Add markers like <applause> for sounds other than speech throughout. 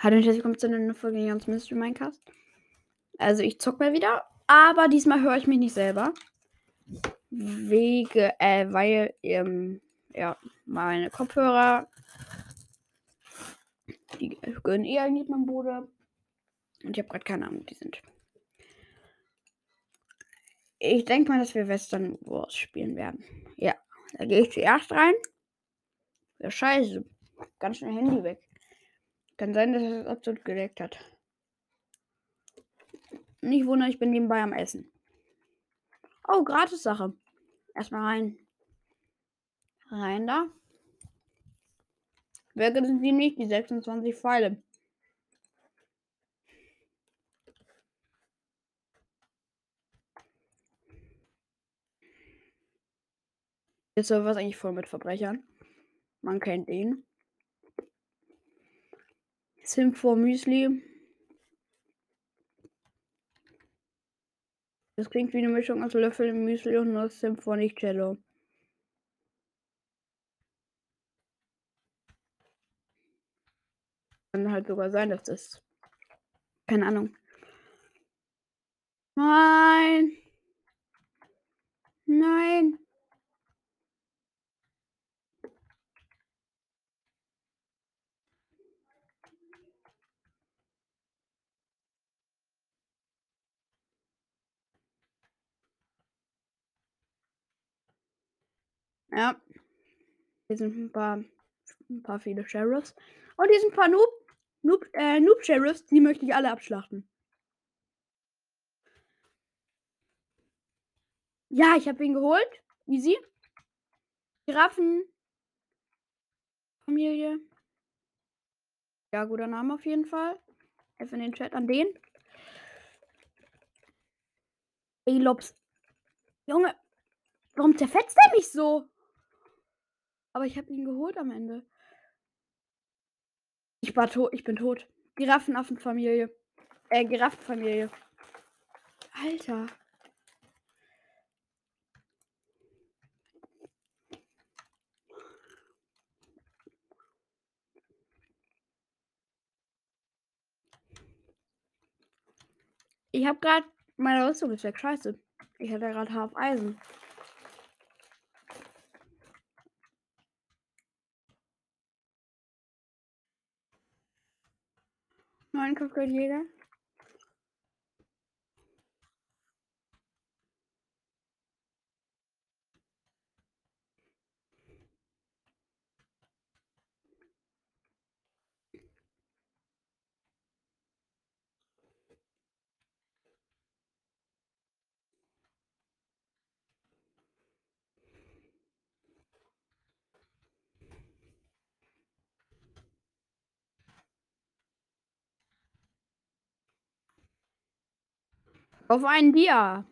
Hallo und herzlich willkommen zu einer neuen Folge Jans Mystery Minecast. Also ich zock mal wieder, aber diesmal höre ich mich nicht selber. Wege, äh, weil, ähm, ja, meine Kopfhörer, die gehören eh eigentlich meinem Bruder. Und ich habe gerade keine Ahnung, wo die sind. Ich denke mal, dass wir Western Wars spielen werden. Ja, da gehe ich zuerst rein. Ja, scheiße. Ganz schnell Handy weg. Kann sein, dass es absolut geleckt hat. Nicht wundern, ich bin nebenbei am Essen. Oh, Gratis-Sache. Erstmal rein. Rein da. Werke sind sie nicht, die 26 Pfeile. Der Server ist eigentlich voll mit Verbrechern. Man kennt ihn. Simfor Müsli. Das klingt wie eine Mischung aus Löffel Müsli und Nuss Symphonic Cello. Kann halt sogar sein, dass das. Keine Ahnung. Nein! Nein! Ja. Hier sind ein paar, ein paar viele Sheriffs. Und hier sind ein paar Noob, Noob, äh, Noob Sheriffs, die möchte ich alle abschlachten. Ja, ich habe ihn geholt. Easy. Giraffen. Familie. Ja, guter Name auf jeden Fall. F in den Chat an den. Elops. Junge, warum zerfetzt er mich so? Aber ich habe ihn geholt am Ende. Ich war tot, ich bin tot. Giraffenaffenfamilie. Äh, Giraffenfamilie. Alter. Ich habe gerade meine Rüstung ist weg. Scheiße. Ich hatte gerade auf Eisen. Neuen Kopfgeldjäger. Auf einen Dia.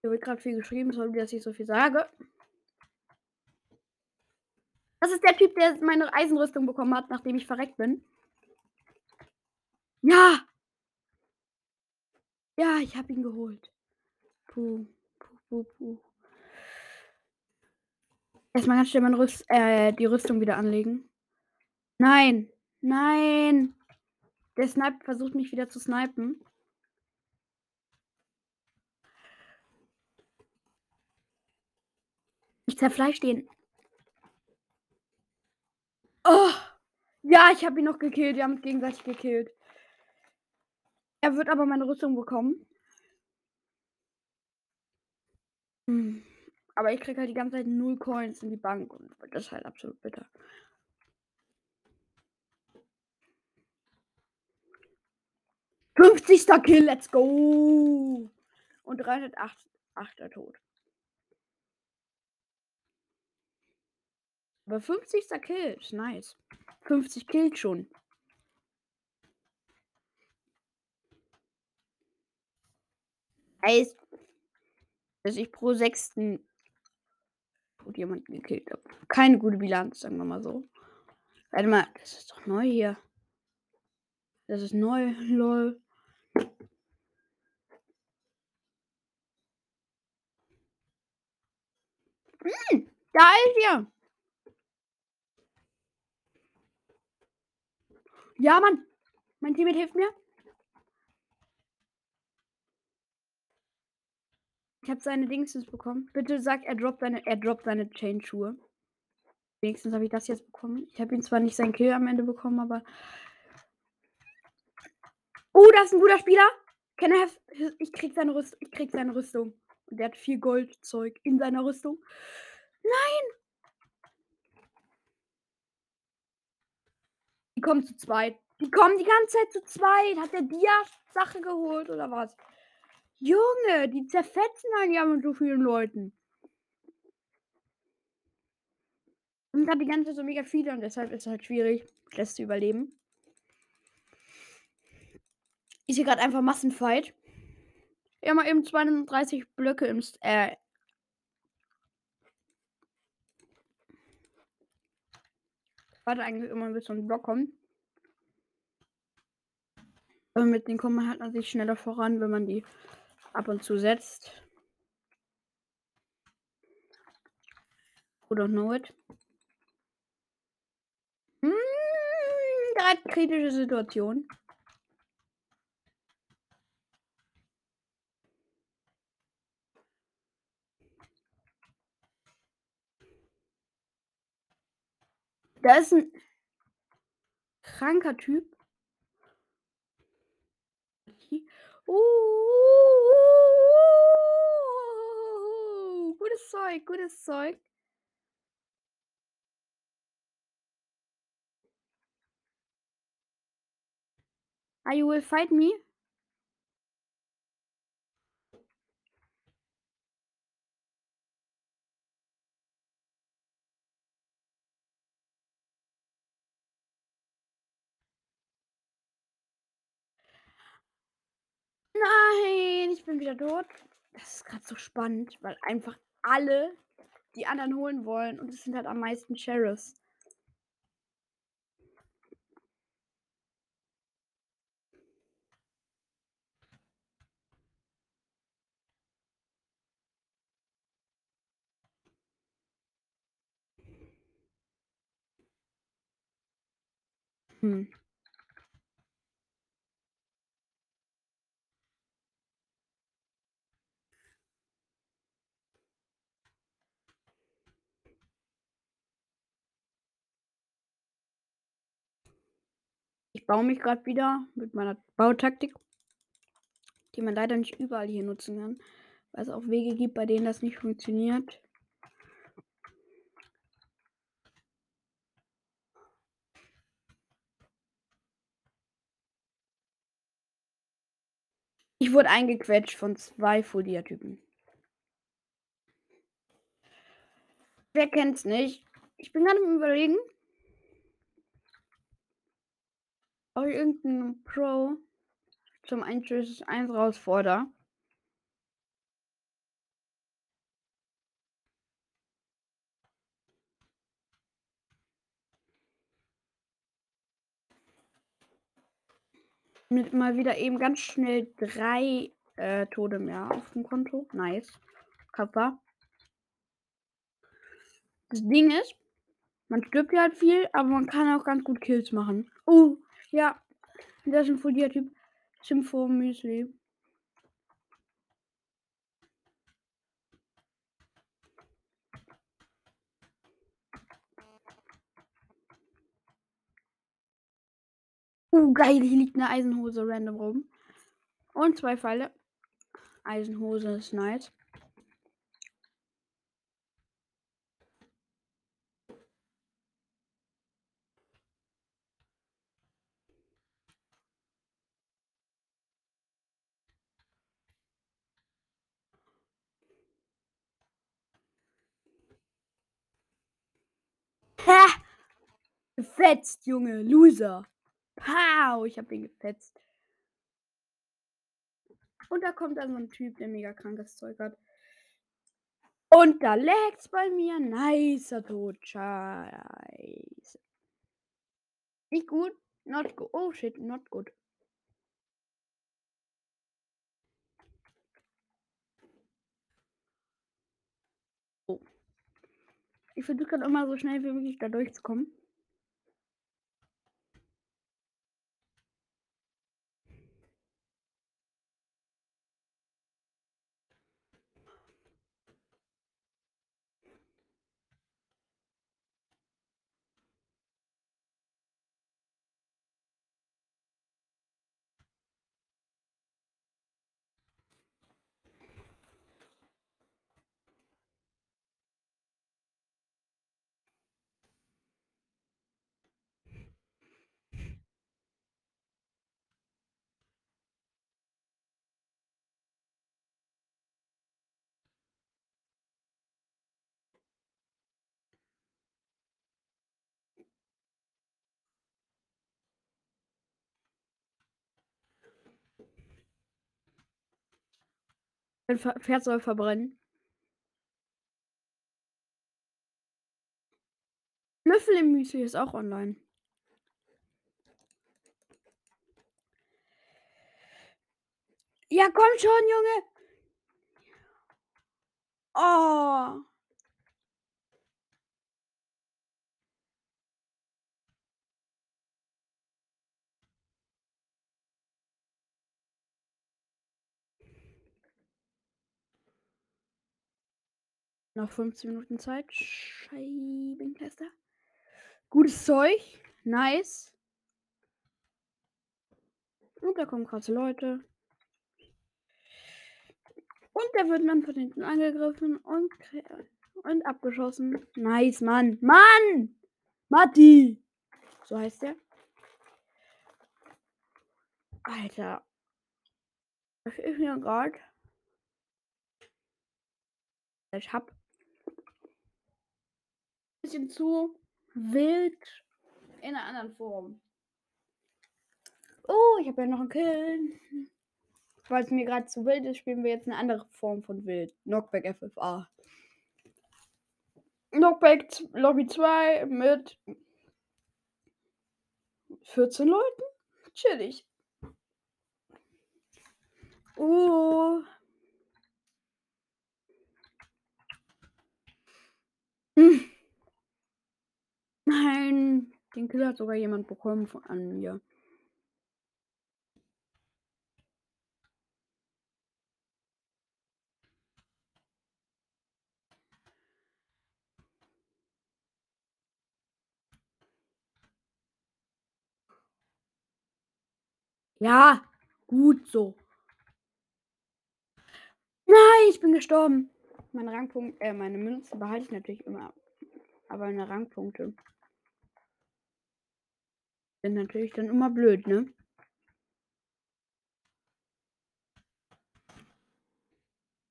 Hier wird gerade viel geschrieben, sorry, dass ich so viel sage. Das ist der Typ, der meine Eisenrüstung bekommen hat, nachdem ich verreckt bin. Ja! Ja, ich habe ihn geholt. Puh, puh, puh, puh. Erstmal ganz schnell meine Rüst äh, die Rüstung wieder anlegen. Nein! Nein! Der Sniper versucht mich wieder zu snipen. Zerfleisch den. Oh! Ja, ich habe ihn noch gekillt. Wir haben uns gegenseitig gekillt. Er wird aber meine Rüstung bekommen. Aber ich kriege halt die ganze Zeit null Coins in die Bank und das ist halt absolut bitter. Fünfzigster Kill, let's go! Und 308 er Aber 50. Kill ist nice. 50 Kills schon. Heißt, dass ich pro sechsten jemanden gekillt habe. Keine gute Bilanz, sagen wir mal so. Warte mal, das ist doch neu hier. Das ist neu, lol. Hm, da ist er. Ja, Mann. Mein Teammate hilft mir. Ich habe seine Dingsens bekommen. Bitte sag, er droppt seine, er droppt seine Chain-Schuhe. Wenigstens habe ich das jetzt bekommen. Ich habe ihn zwar nicht seinen Kill am Ende bekommen, aber. Oh, das ist ein guter Spieler. Can I have, ich krieg seine Rüstung. Ich krieg seine Rüstung. Und der hat viel Goldzeug in seiner Rüstung. Nein! Die kommen zu zweit. Die kommen die ganze Zeit zu zweit. Hat der Dia-Sache geholt oder was? Junge, die zerfetzen einen ja mit so vielen Leuten. Und gerade die ganze Zeit so mega viele und deshalb ist es halt schwierig, das zu überleben. Ich sehe gerade einfach Massenfight. Ja, mal eben 32 Blöcke im. Äh, warte eigentlich immer, bis so ein Block kommt. Aber mit denen kommt man halt natürlich schneller voran, wenn man die ab und zu setzt. Oder know it. Hm, gerade kritische Situation. Da ist ein kranker Typ. Uh, gutes Zeug, gutes Zeug. Are you will fight me? Nein, ich bin wieder tot. Das ist gerade so spannend, weil einfach alle die anderen holen wollen und es sind halt am meisten Sheriffs. Hm. Ich baue mich gerade wieder mit meiner Bautaktik, die man leider nicht überall hier nutzen kann, weil es auch Wege gibt, bei denen das nicht funktioniert. Ich wurde eingequetscht von zwei Folia-Typen. Wer kennt's nicht? Ich bin gerade im Überlegen, ich irgendeinen Pro zum 1 vs 1 herausfordere. Mit mal wieder eben ganz schnell drei äh, Tode mehr auf dem Konto. Nice. Kappa. Das Ding ist, man stirbt ja halt viel, aber man kann auch ganz gut Kills machen. Oh, ja. Das ist ein Foliertyp. Sympho Müsli. Uh, geil, hier liegt eine Eisenhose random rum. Und zwei Pfeile. Eisenhose ist nice. Ha! <laughs> Gefetzt, Junge. Loser. Pow! Ich hab ihn gefetzt. Und da kommt dann so ein Typ, der mega krankes Zeug hat. Und da lägt's bei mir. Nicer Tod. Scheiße. Nicht gut. Not good. Oh shit, not good. Ich versuche gerade immer so schnell wie möglich da durchzukommen. Dein Pferd soll verbrennen. Löffel im Müsli ist auch online. Ja, komm schon, Junge. Oh. Noch 15 Minuten Zeit. Scheibenkleister. Gutes Zeug. Nice. Und da kommen gerade Leute. Und der wird dann von hinten angegriffen und, und abgeschossen. Nice, Mann. Mann! Matti! So heißt der. Alter. Was ist mir gerade? Ich hab bisschen zu wild in einer anderen Form. Oh, ich habe ja noch einen Kill. Weil es mir gerade zu wild ist, spielen wir jetzt eine andere Form von wild. Knockback FFA. Knockback Lobby 2 mit 14 Leuten. Chillig. Oh. Hm. Nein, den Kill hat sogar jemand bekommen von an mir. Ja, gut so. Nein, ich bin gestorben. Meine Rangpunkt, äh, meine Münzen behalte ich natürlich immer. Aber meine Rangpunkte sind natürlich dann immer blöd, ne?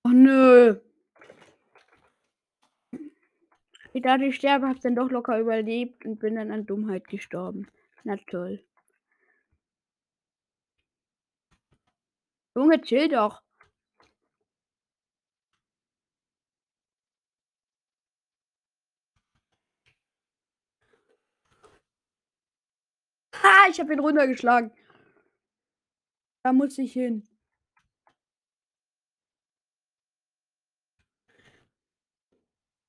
Oh nö. Ich dachte, ich sterbe, hab's dann doch locker überlebt und bin dann an Dummheit gestorben. Na toll. Junge, chill doch. Ha, ich habe ihn runtergeschlagen. Da muss ich hin.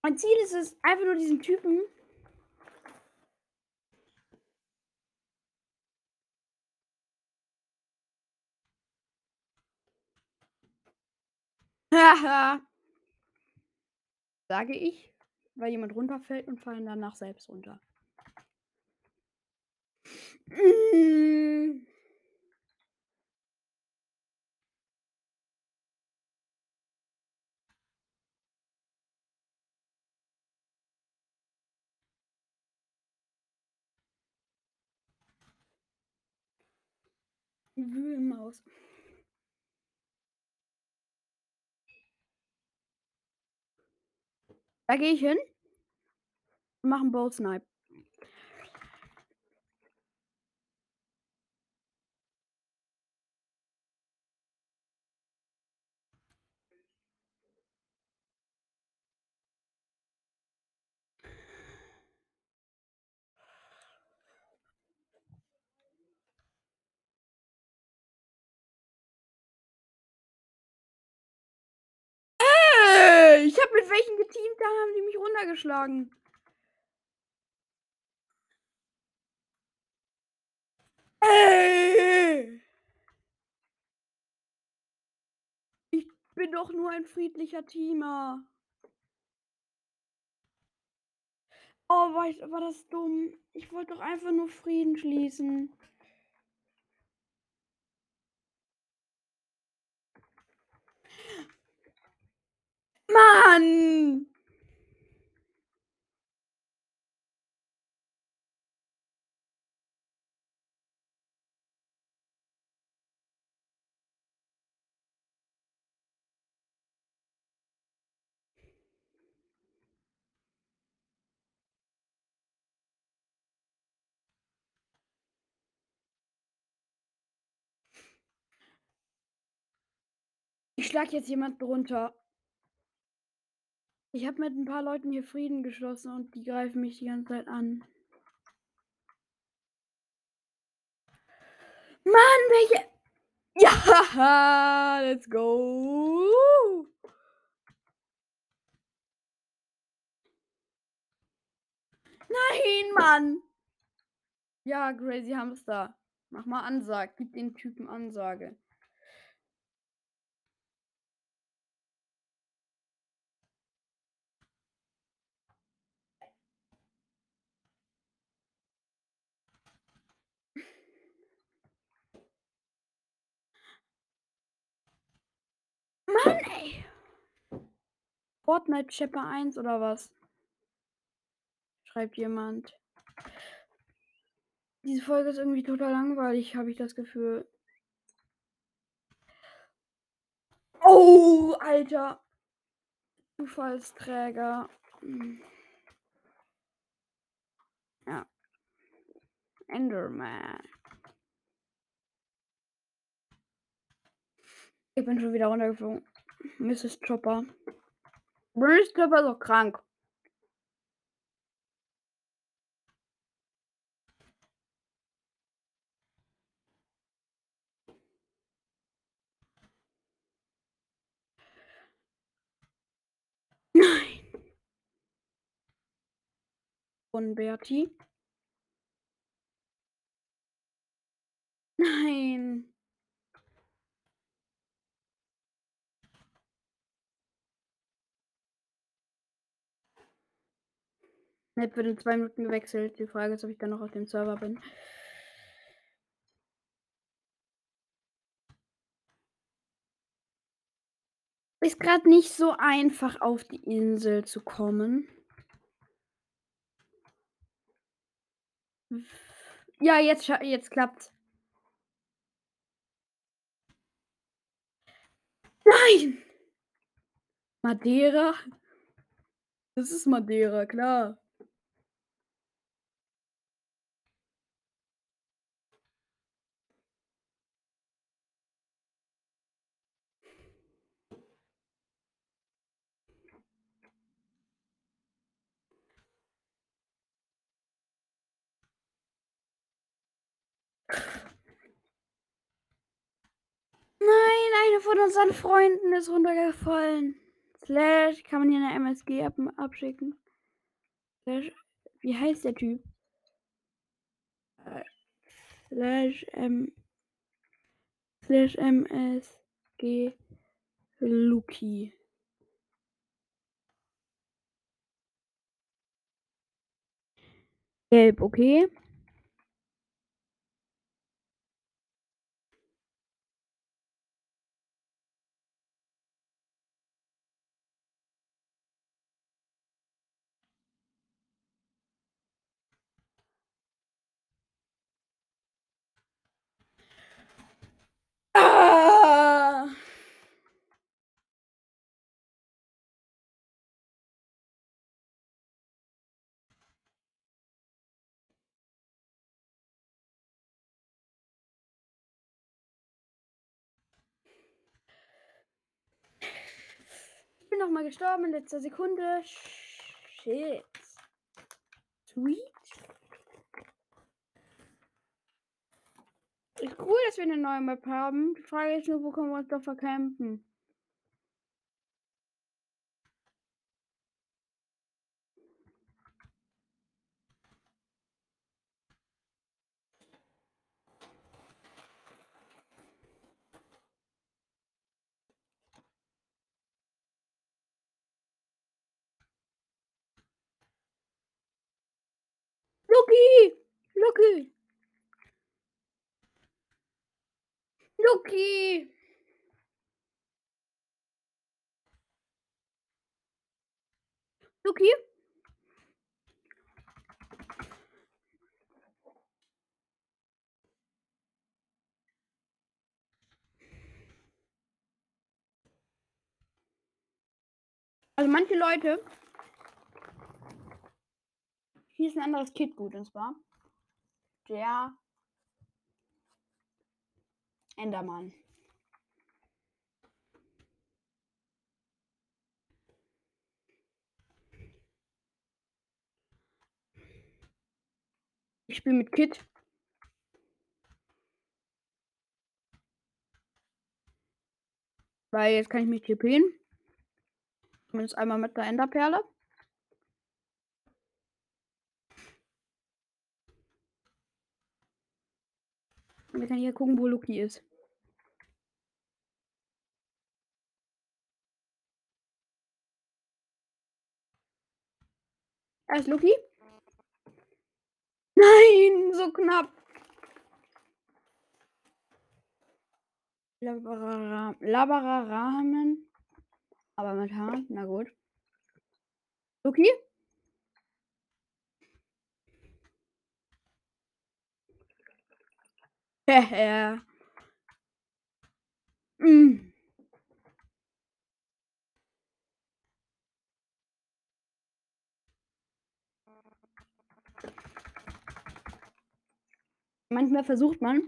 Mein Ziel ist es, einfach nur diesen Typen. Haha. <laughs> Sage ich, weil jemand runterfällt und fallen danach selbst runter. Mm. Wühlmaus. Da gehe ich hin und mache einen Bow Snipe. Äh, ich habe mit welchen geteamt, da runtergeschlagen. Ey! Ich bin doch nur ein friedlicher Teamer. Oh, war, ich, war das dumm? Ich wollte doch einfach nur Frieden schließen. Mann! Ich schlag jetzt jemand drunter. Ich habe mit ein paar Leuten hier Frieden geschlossen und die greifen mich die ganze Zeit an. Mann, welche. <laughs> Ja, let's go. Nein, Mann. Ja, Crazy Hamster. Mach mal Ansage. Gib den Typen Ansage. Mann, ey. Fortnite Chapter 1 oder was? Schreibt jemand. Diese Folge ist irgendwie total langweilig, habe ich das Gefühl. Oh, Alter. Zufallsträger. Hm. Ja. Enderman. Ich bin schon wieder runtergeflogen. Mrs. Chopper. Mrs. Chopper ist auch krank. Nein. Von Berti. Nein. Net wird in zwei Minuten gewechselt. Die Frage ist, ob ich dann noch auf dem Server bin. Ist gerade nicht so einfach auf die Insel zu kommen. Ja, jetzt, jetzt klappt's. Nein! Madeira? Das ist Madeira, klar. Nein, eine von unseren Freunden ist runtergefallen. Slash, kann man hier eine MSG ab abschicken? Slash, wie heißt der Typ? Äh, slash M. Slash MSG Luki. Gelb, okay. Ich bin noch mal gestorben in letzter Sekunde. Shit. Sweet. Ist cool, dass wir eine neue Map haben. Die Frage ist nur, wo können wir uns doch verkämpfen? Lucky! Lucky! Lucky! Lucky? Also manche Leute. Hier anderes Kit gut und zwar der Endermann. Ich spiele mit Kit. Weil jetzt kann ich mich TPen. Zumindest einmal mit der Enderperle. Wir können hier gucken, wo Luki ist. Da ist Luki. Nein, so knapp. Laberer Rahmen. Aber mit Haar, na gut. Luki? <laughs> mm. Manchmal versucht man,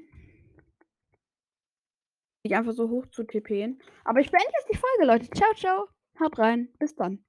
sich einfach so hoch zu tippen. Aber ich beende jetzt die Folge, Leute. Ciao, ciao. Haut rein. Bis dann.